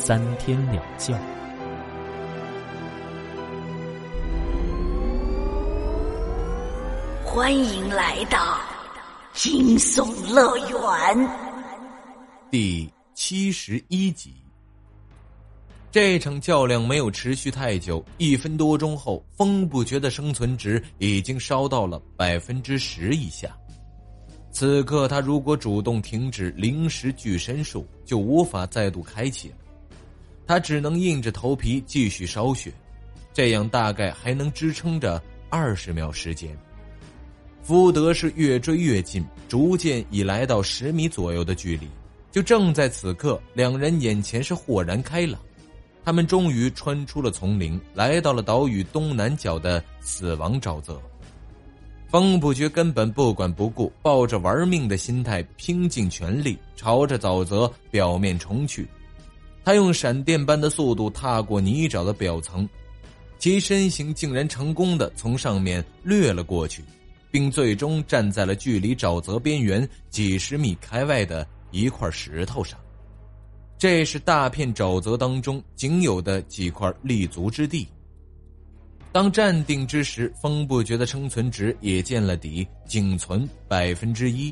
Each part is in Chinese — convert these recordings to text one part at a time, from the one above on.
三天两觉。欢迎来到惊悚乐园第七十一集。这场较量没有持续太久，一分多钟后，风不绝的生存值已经烧到了百分之十以下。此刻，他如果主动停止灵石巨身术，就无法再度开启了。他只能硬着头皮继续烧血，这样大概还能支撑着二十秒时间。福德是越追越近，逐渐已来到十米左右的距离。就正在此刻，两人眼前是豁然开朗，他们终于穿出了丛林，来到了岛屿东南角的死亡沼泽。风不觉根本不管不顾，抱着玩命的心态，拼尽全力朝着沼泽表面冲去。他用闪电般的速度踏过泥沼的表层，其身形竟然成功的从上面掠了过去，并最终站在了距离沼泽边缘几十米开外的一块石头上。这是大片沼泽当中仅有的几块立足之地。当站定之时，风不觉的生存值也见了底，仅存百分之一。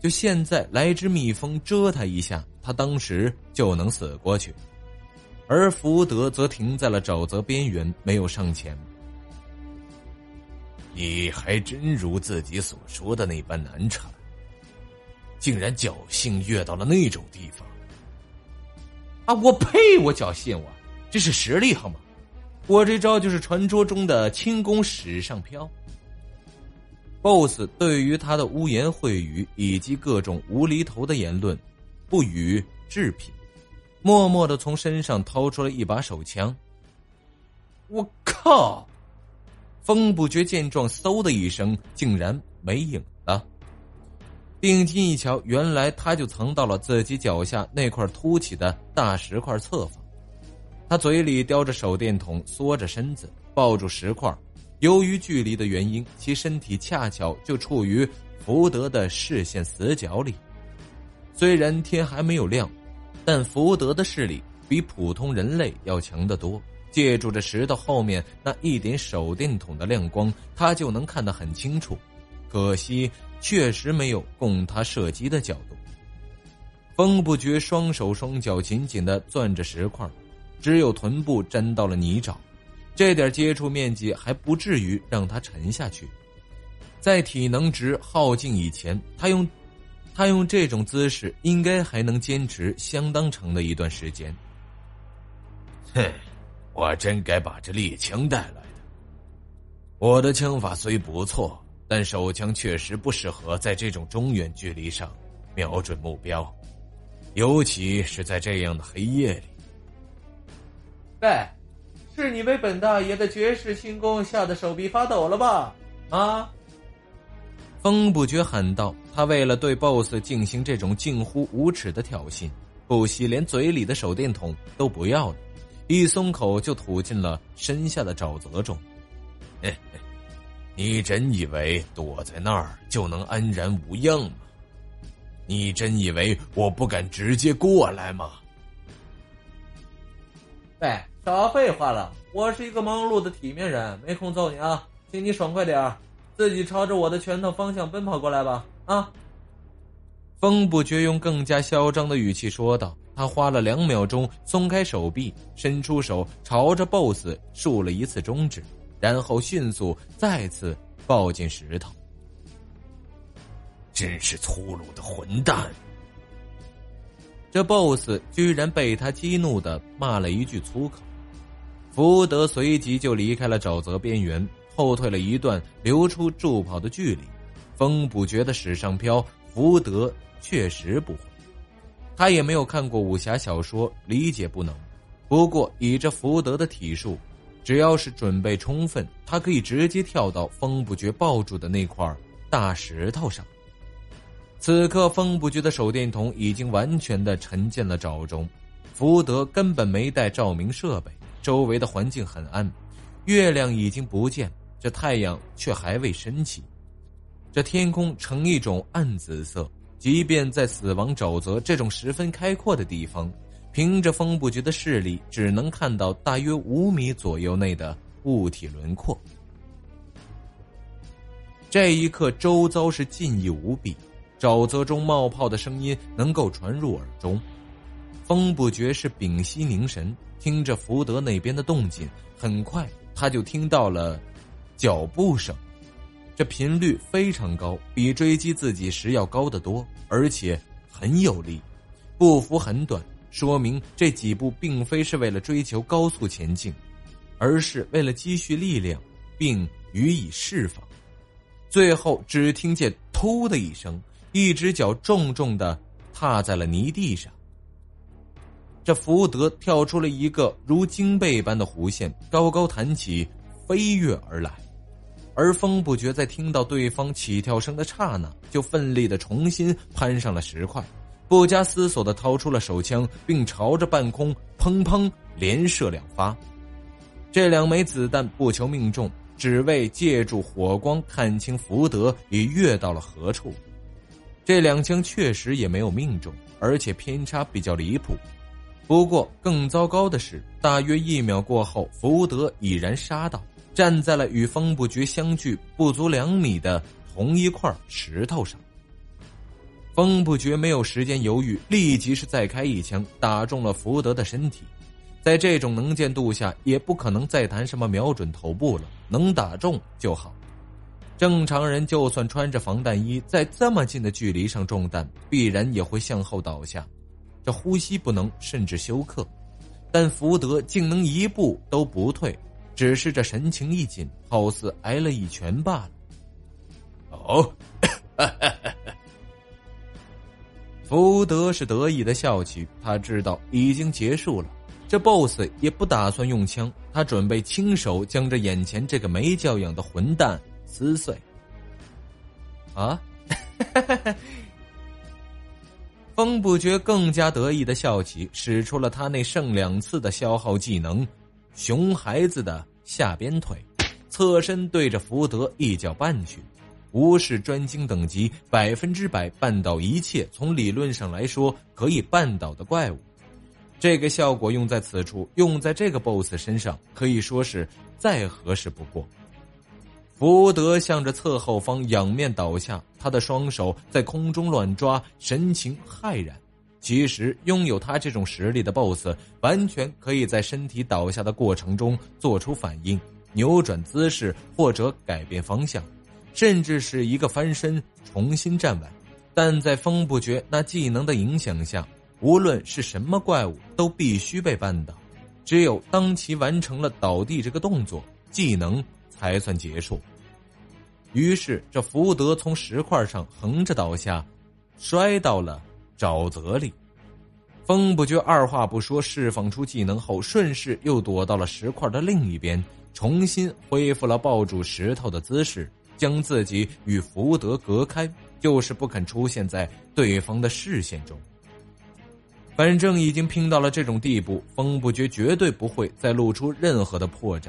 就现在来只蜜蜂蛰他一下。他当时就能死过去，而福德则停在了沼泽边缘，没有上前。你还真如自己所说的那般难缠，竟然侥幸跃到了那种地方。啊！我呸！我侥幸我，这是实力好吗？我这招就是传说中的轻功史上飘。BOSS 对于他的污言秽语以及各种无厘头的言论。不予置评，默默的从身上掏出了一把手枪。我靠！风不觉见状，嗖的一声，竟然没影了。定睛一瞧，原来他就藏到了自己脚下那块凸起的大石块侧方。他嘴里叼着手电筒，缩着身子抱住石块。由于距离的原因，其身体恰巧就处于福德的视线死角里。虽然天还没有亮，但福德的视力比普通人类要强得多。借助着石头后面那一点手电筒的亮光，他就能看得很清楚。可惜，确实没有供他射击的角度。风不觉双手双脚紧紧的攥着石块，只有臀部沾到了泥沼，这点接触面积还不至于让他沉下去。在体能值耗尽以前，他用。他用这种姿势，应该还能坚持相当长的一段时间。哼，我真该把这猎枪带来的。我的枪法虽不错，但手枪确实不适合在这种中远距离上瞄准目标，尤其是在这样的黑夜里。喂，是你被本大爷的绝世轻功吓得手臂发抖了吧？啊！风不觉喊道：“他为了对 BOSS 进行这种近乎无耻的挑衅，不惜连嘴里的手电筒都不要了，一松口就吐进了身下的沼泽中。嘿嘿，你真以为躲在那儿就能安然无恙吗？你真以为我不敢直接过来吗？”喂，少废话了！我是一个忙碌的体面人，没空揍你啊，请你爽快点儿。自己朝着我的拳头方向奔跑过来吧！啊！风不觉用更加嚣张的语气说道。他花了两秒钟松开手臂，伸出手朝着 BOSS 竖了一次中指，然后迅速再次抱进石头。真是粗鲁的混蛋！这 BOSS 居然被他激怒的骂了一句粗口。福德随即就离开了沼泽边缘。后退了一段，留出助跑的距离。风不觉的史上飘，福德确实不会。他也没有看过武侠小说，理解不能。不过以这福德的体术，只要是准备充分，他可以直接跳到风不觉抱住的那块大石头上。此刻，风不觉的手电筒已经完全的沉进了沼中，福德根本没带照明设备，周围的环境很暗，月亮已经不见，这太阳却还未升起，这天空呈一种暗紫色。即便在死亡沼泽这种十分开阔的地方，凭着风不觉的视力，只能看到大约五米左右内的物体轮廓。这一刻，周遭是静谧无比，沼泽中冒泡的声音能够传入耳中。风不觉是屏息凝神，听着福德那边的动静。很快，他就听到了脚步声。这频率非常高，比追击自己时要高得多，而且很有力，步幅很短，说明这几步并非是为了追求高速前进，而是为了积蓄力量并予以释放。最后，只听见“突”的一声，一只脚重重的踏在了泥地上。这福德跳出了一个如经背般的弧线，高高弹起，飞跃而来。而风不觉在听到对方起跳声的刹那，就奋力的重新攀上了石块，不加思索的掏出了手枪，并朝着半空砰砰连射两发。这两枚子弹不求命中，只为借助火光看清福德已跃到了何处。这两枪确实也没有命中，而且偏差比较离谱。不过更糟糕的是，大约一秒过后，福德已然杀到。站在了与风不觉相距不足两米的同一块石头上。风不觉没有时间犹豫，立即是再开一枪，打中了福德的身体。在这种能见度下，也不可能再谈什么瞄准头部了，能打中就好。正常人就算穿着防弹衣，在这么近的距离上中弹，必然也会向后倒下，这呼吸不能，甚至休克。但福德竟能一步都不退。只是这神情一紧，好似挨了一拳罢了。哦，福德是得意的笑起，他知道已经结束了。这 BOSS 也不打算用枪，他准备亲手将这眼前这个没教养的混蛋撕碎。啊！风不觉更加得意的笑起，使出了他那剩两次的消耗技能——熊孩子的。下边腿，侧身对着福德一脚绊去，无视专精等级，百分之百绊倒一切从理论上来说可以绊倒的怪物。这个效果用在此处，用在这个 BOSS 身上，可以说是再合适不过。福德向着侧后方仰面倒下，他的双手在空中乱抓，神情骇然。其实，拥有他这种实力的 BOSS，完全可以在身体倒下的过程中做出反应，扭转姿势或者改变方向，甚至是一个翻身重新站稳。但在风不绝那技能的影响下，无论是什么怪物都必须被绊倒。只有当其完成了倒地这个动作，技能才算结束。于是，这福德从石块上横着倒下，摔到了。沼泽里，风不觉二话不说，释放出技能后，顺势又躲到了石块的另一边，重新恢复了抱住石头的姿势，将自己与福德隔开，就是不肯出现在对方的视线中。反正已经拼到了这种地步，风不觉绝对不会再露出任何的破绽。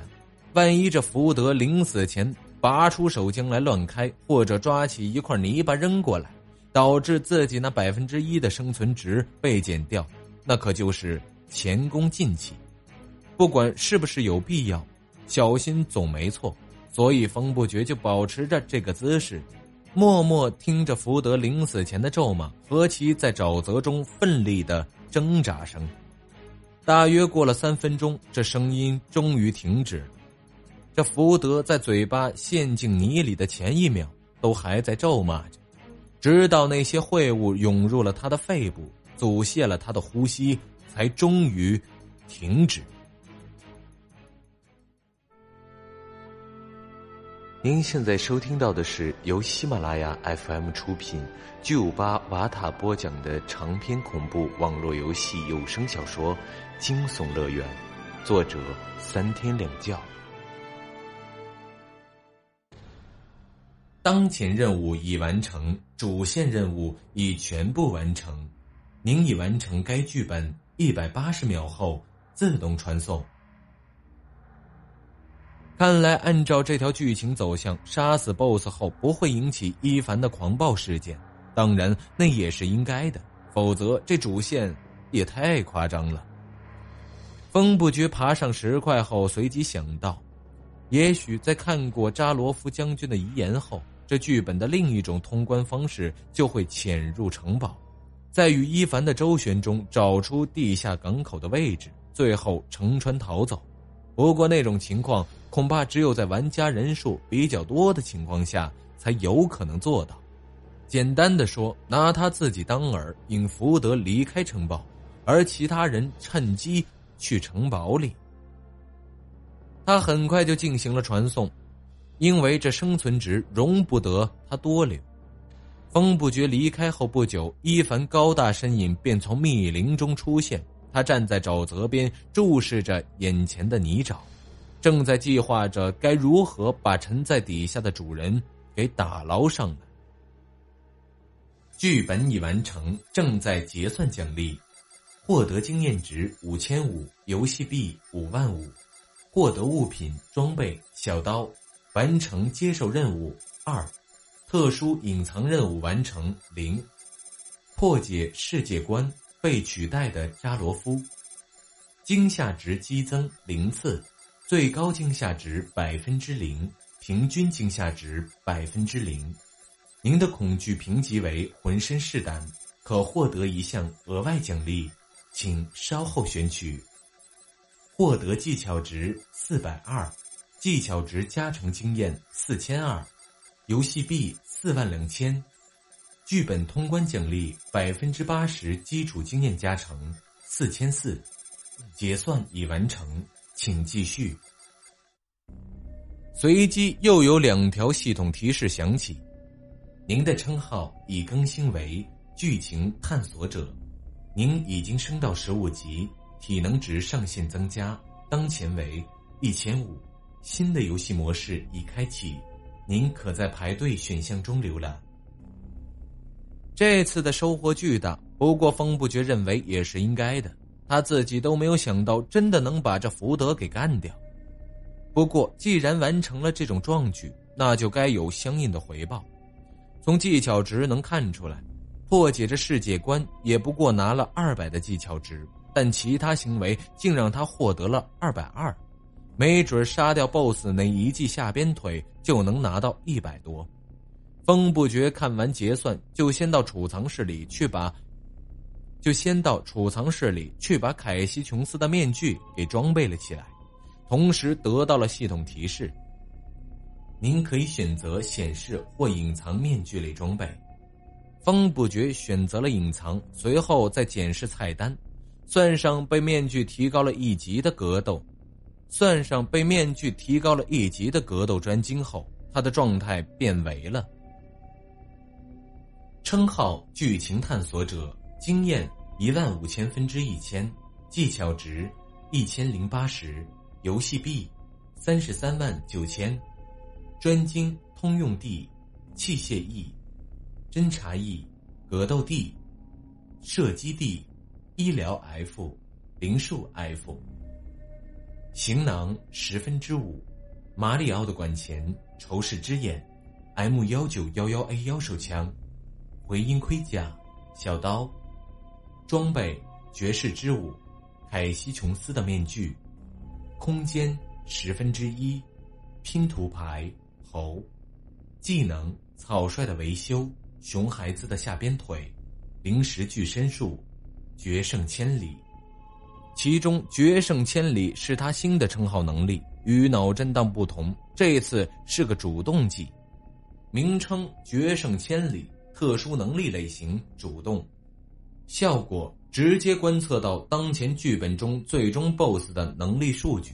万一这福德临死前拔出手枪来乱开，或者抓起一块泥巴扔过来。导致自己那百分之一的生存值被减掉，那可就是前功尽弃。不管是不是有必要，小心总没错。所以风不绝就保持着这个姿势，默默听着福德临死前的咒骂和其在沼泽中奋力的挣扎声。大约过了三分钟，这声音终于停止。这福德在嘴巴陷进泥里的前一秒，都还在咒骂着。直到那些秽物涌入了他的肺部，阻泄了他的呼吸，才终于停止。您现在收听到的是由喜马拉雅 FM 出品、巨五八瓦塔播讲的长篇恐怖网络游戏有声小说《惊悚乐园》，作者三天两觉。当前任务已完成，主线任务已全部完成，您已完成该剧本，一百八十秒后自动传送。看来，按照这条剧情走向，杀死 BOSS 后不会引起伊凡的狂暴事件。当然，那也是应该的，否则这主线也太夸张了。风不觉爬上石块后，随即想到，也许在看过扎罗夫将军的遗言后，这剧本的另一种通关方式就会潜入城堡，在与伊凡的周旋中找出地下港口的位置，最后乘船逃走。不过那种情况。恐怕只有在玩家人数比较多的情况下才有可能做到。简单的说，拿他自己当饵，引福德离开城堡，而其他人趁机去城堡里。他很快就进行了传送，因为这生存值容不得他多留。风不觉离开后不久，伊凡高大身影便从密林中出现，他站在沼泽边，注视着眼前的泥沼。正在计划着该如何把沉在底下的主人给打捞上来。剧本已完成，正在结算奖励，获得经验值五千五，游戏币五万五，获得物品装备小刀，完成接受任务二，特殊隐藏任务完成零，破解世界观被取代的扎罗夫，惊吓值激增零次。最高惊吓值百分之零，平均惊吓值百分之零。您的恐惧评级为浑身是胆，可获得一项额外奖励，请稍后选取。获得技巧值四百二，技巧值加成经验四千二，游戏币四万两千，剧本通关奖励百分之八十基础经验加成四千四，结算已完成。请继续。随机又有两条系统提示响起，您的称号已更新为剧情探索者，您已经升到十五级，体能值上限增加，当前为一千五。新的游戏模式已开启，您可在排队选项中浏览。这次的收获巨大，不过风不觉认为也是应该的。他自己都没有想到，真的能把这福德给干掉。不过，既然完成了这种壮举，那就该有相应的回报。从技巧值能看出来，破解这世界观也不过拿了二百的技巧值，但其他行为竟让他获得了二百二。没准杀掉 BOSS 那一记下边腿就能拿到一百多。风不觉看完结算，就先到储藏室里去把。就先到储藏室里去把凯西琼斯的面具给装备了起来，同时得到了系统提示：您可以选择显示或隐藏面具类装备。风不觉选择了隐藏，随后再检视菜单，算上被面具提高了一级的格斗，算上被面具提高了一级的格斗专精后，他的状态变为了称号剧情探索者。经验一万五千分之一千，技巧值一千零八十，游戏币三十三万九千，专精通用地器械 E，侦察 E，格斗 D，射击 D，医疗 F，灵术 F，行囊十分之五，马里奥的管钳，仇视之眼，M 幺九幺幺 A 幺手枪，回音盔甲，小刀。装备绝世之舞，凯西琼斯的面具，空间十分之一，拼图牌猴，技能草率的维修，熊孩子的下边腿，临时具身术，决胜千里。其中决胜千里是他新的称号能力，与脑震荡不同，这次是个主动技，名称决胜千里，特殊能力类型主动。效果直接观测到当前剧本中最终 BOSS 的能力数据，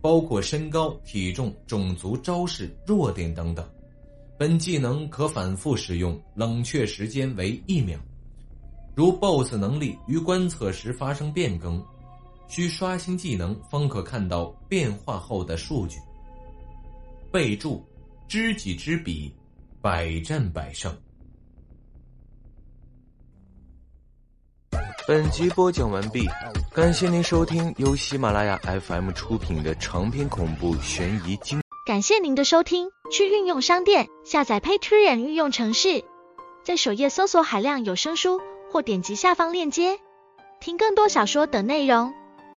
包括身高、体重、种族、招式、弱点等等。本技能可反复使用，冷却时间为一秒。如 BOSS 能力于观测时发生变更，需刷新技能方可看到变化后的数据。备注：知己知彼，百战百胜。本集播讲完毕，感谢您收听由喜马拉雅 FM 出品的长篇恐怖悬疑惊。感谢您的收听，去运用商店下载 Patreon 运用城市，在首页搜索海量有声书，或点击下方链接听更多小说等内容。